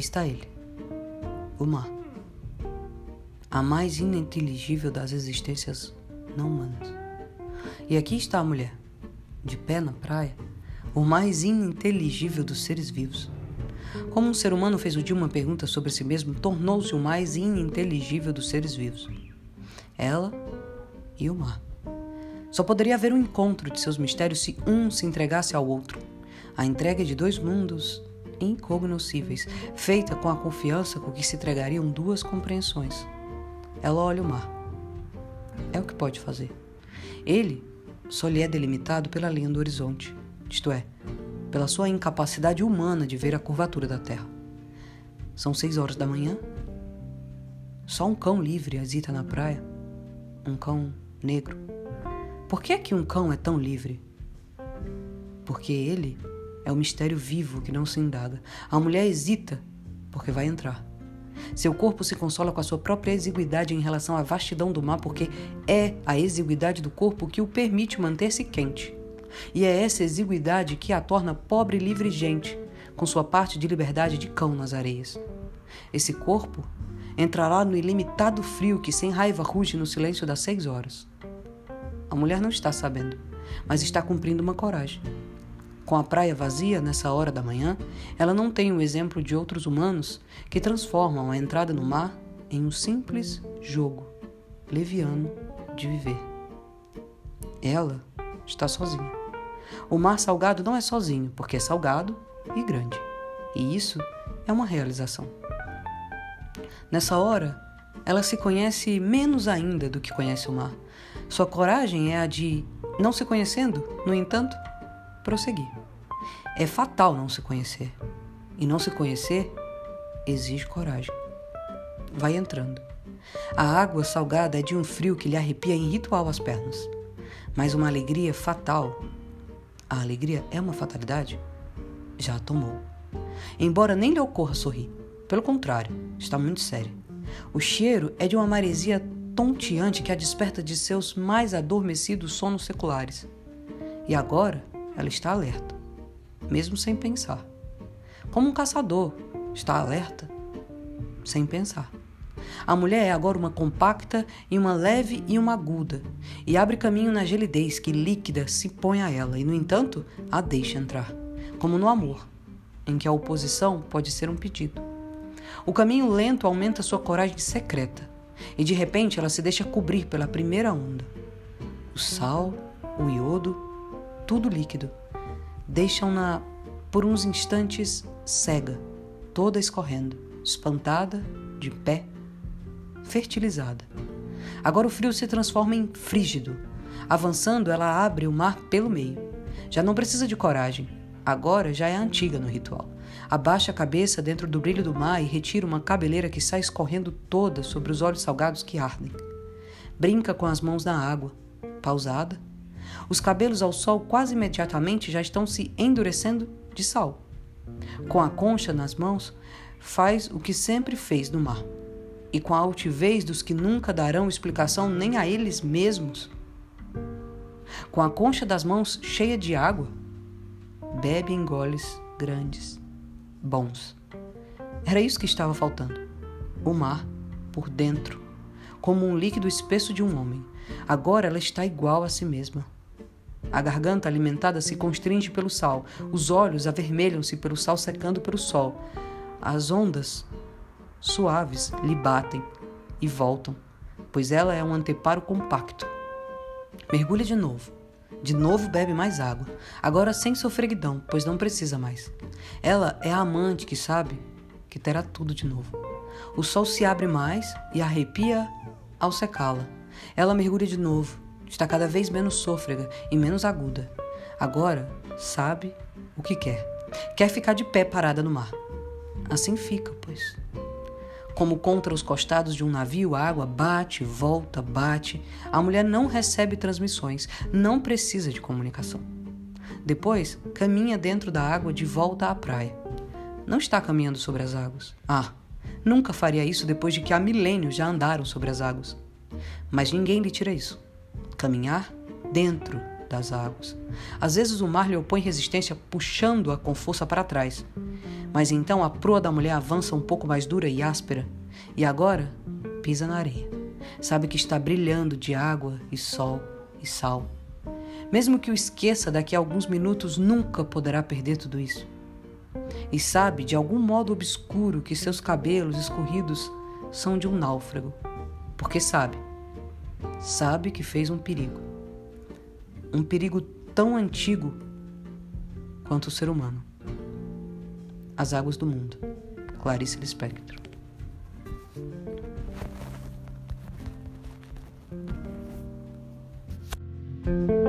está ele, o mar. A mais ininteligível das existências não humanas. E aqui está a mulher, de pé na praia, o mais ininteligível dos seres vivos. Como um ser humano fez o dia uma pergunta sobre si mesmo, tornou-se o mais ininteligível dos seres vivos. Ela e o mar. Só poderia haver um encontro de seus mistérios se um se entregasse ao outro. A entrega de dois mundos incognoscíveis, feita com a confiança com que se entregariam duas compreensões. Ela olha o mar. É o que pode fazer. Ele só lhe é delimitado pela linha do horizonte, isto é, pela sua incapacidade humana de ver a curvatura da Terra. São seis horas da manhã. Só um cão livre hesita na praia. Um cão negro. Por que é que um cão é tão livre? Porque ele é o mistério vivo que não se indaga. A mulher hesita porque vai entrar. Seu corpo se consola com a sua própria exiguidade em relação à vastidão do mar, porque é a exiguidade do corpo que o permite manter-se quente. E é essa exiguidade que a torna pobre e livre gente, com sua parte de liberdade de cão nas areias. Esse corpo entrará no ilimitado frio que sem raiva ruge no silêncio das seis horas. A mulher não está sabendo, mas está cumprindo uma coragem. Com a praia vazia nessa hora da manhã, ela não tem o exemplo de outros humanos que transformam a entrada no mar em um simples jogo leviano de viver. Ela está sozinha. O mar salgado não é sozinho, porque é salgado e grande. E isso é uma realização. Nessa hora, ela se conhece menos ainda do que conhece o mar. Sua coragem é a de, não se conhecendo, no entanto, prosseguir. É fatal não se conhecer. E não se conhecer exige coragem. Vai entrando. A água salgada é de um frio que lhe arrepia em ritual as pernas. Mas uma alegria fatal a alegria é uma fatalidade? Já a tomou. Embora nem lhe ocorra sorrir. Pelo contrário, está muito séria. O cheiro é de uma maresia tonteante que a desperta de seus mais adormecidos sonos seculares. E agora ela está alerta, mesmo sem pensar. Como um caçador está alerta, sem pensar. A mulher é agora uma compacta e uma leve e uma aguda, e abre caminho na gelidez que líquida se põe a ela, e no entanto a deixa entrar, como no amor, em que a oposição pode ser um pedido. O caminho lento aumenta sua coragem secreta, e de repente ela se deixa cobrir pela primeira onda. O sal, o iodo, tudo líquido, deixam-na por uns instantes cega, toda escorrendo, espantada, de pé, fertilizada. Agora o frio se transforma em frígido. Avançando, ela abre o mar pelo meio. Já não precisa de coragem. Agora já é antiga no ritual. Abaixa a cabeça dentro do brilho do mar e retira uma cabeleira que sai escorrendo toda sobre os olhos salgados que ardem. Brinca com as mãos na água, pausada. Os cabelos ao sol quase imediatamente já estão se endurecendo de sal. Com a concha nas mãos, faz o que sempre fez no mar e com a altivez dos que nunca darão explicação nem a eles mesmos. Com a concha das mãos cheia de água, bebe em goles grandes, bons. Era isso que estava faltando. O mar, por dentro, como um líquido espesso de um homem. Agora ela está igual a si mesma. A garganta alimentada se constringe pelo sal, os olhos avermelham-se pelo sal secando pelo sol. As ondas suaves lhe batem e voltam, pois ela é um anteparo compacto. Mergulha de novo. De novo bebe mais água, agora sem sofreguidão, pois não precisa mais. Ela é a amante que sabe que terá tudo de novo. O sol se abre mais e arrepia ao secá-la. Ela mergulha de novo, está cada vez menos sôfrega e menos aguda. Agora sabe o que quer. Quer ficar de pé parada no mar. Assim fica, pois. Como contra os costados de um navio, a água bate, volta, bate. A mulher não recebe transmissões, não precisa de comunicação. Depois, caminha dentro da água de volta à praia. Não está caminhando sobre as águas. Ah, nunca faria isso depois de que há milênios já andaram sobre as águas. Mas ninguém lhe tira isso. Caminhar dentro das águas. Às vezes o mar lhe opõe resistência, puxando-a com força para trás. Mas então a proa da mulher avança um pouco mais dura e áspera, e agora pisa na areia. Sabe que está brilhando de água e sol e sal. Mesmo que o esqueça daqui a alguns minutos, nunca poderá perder tudo isso. E sabe, de algum modo obscuro, que seus cabelos escorridos são de um náufrago. Porque sabe, sabe que fez um perigo. Um perigo tão antigo quanto o ser humano. As águas do mundo. Clarice Lispector. thank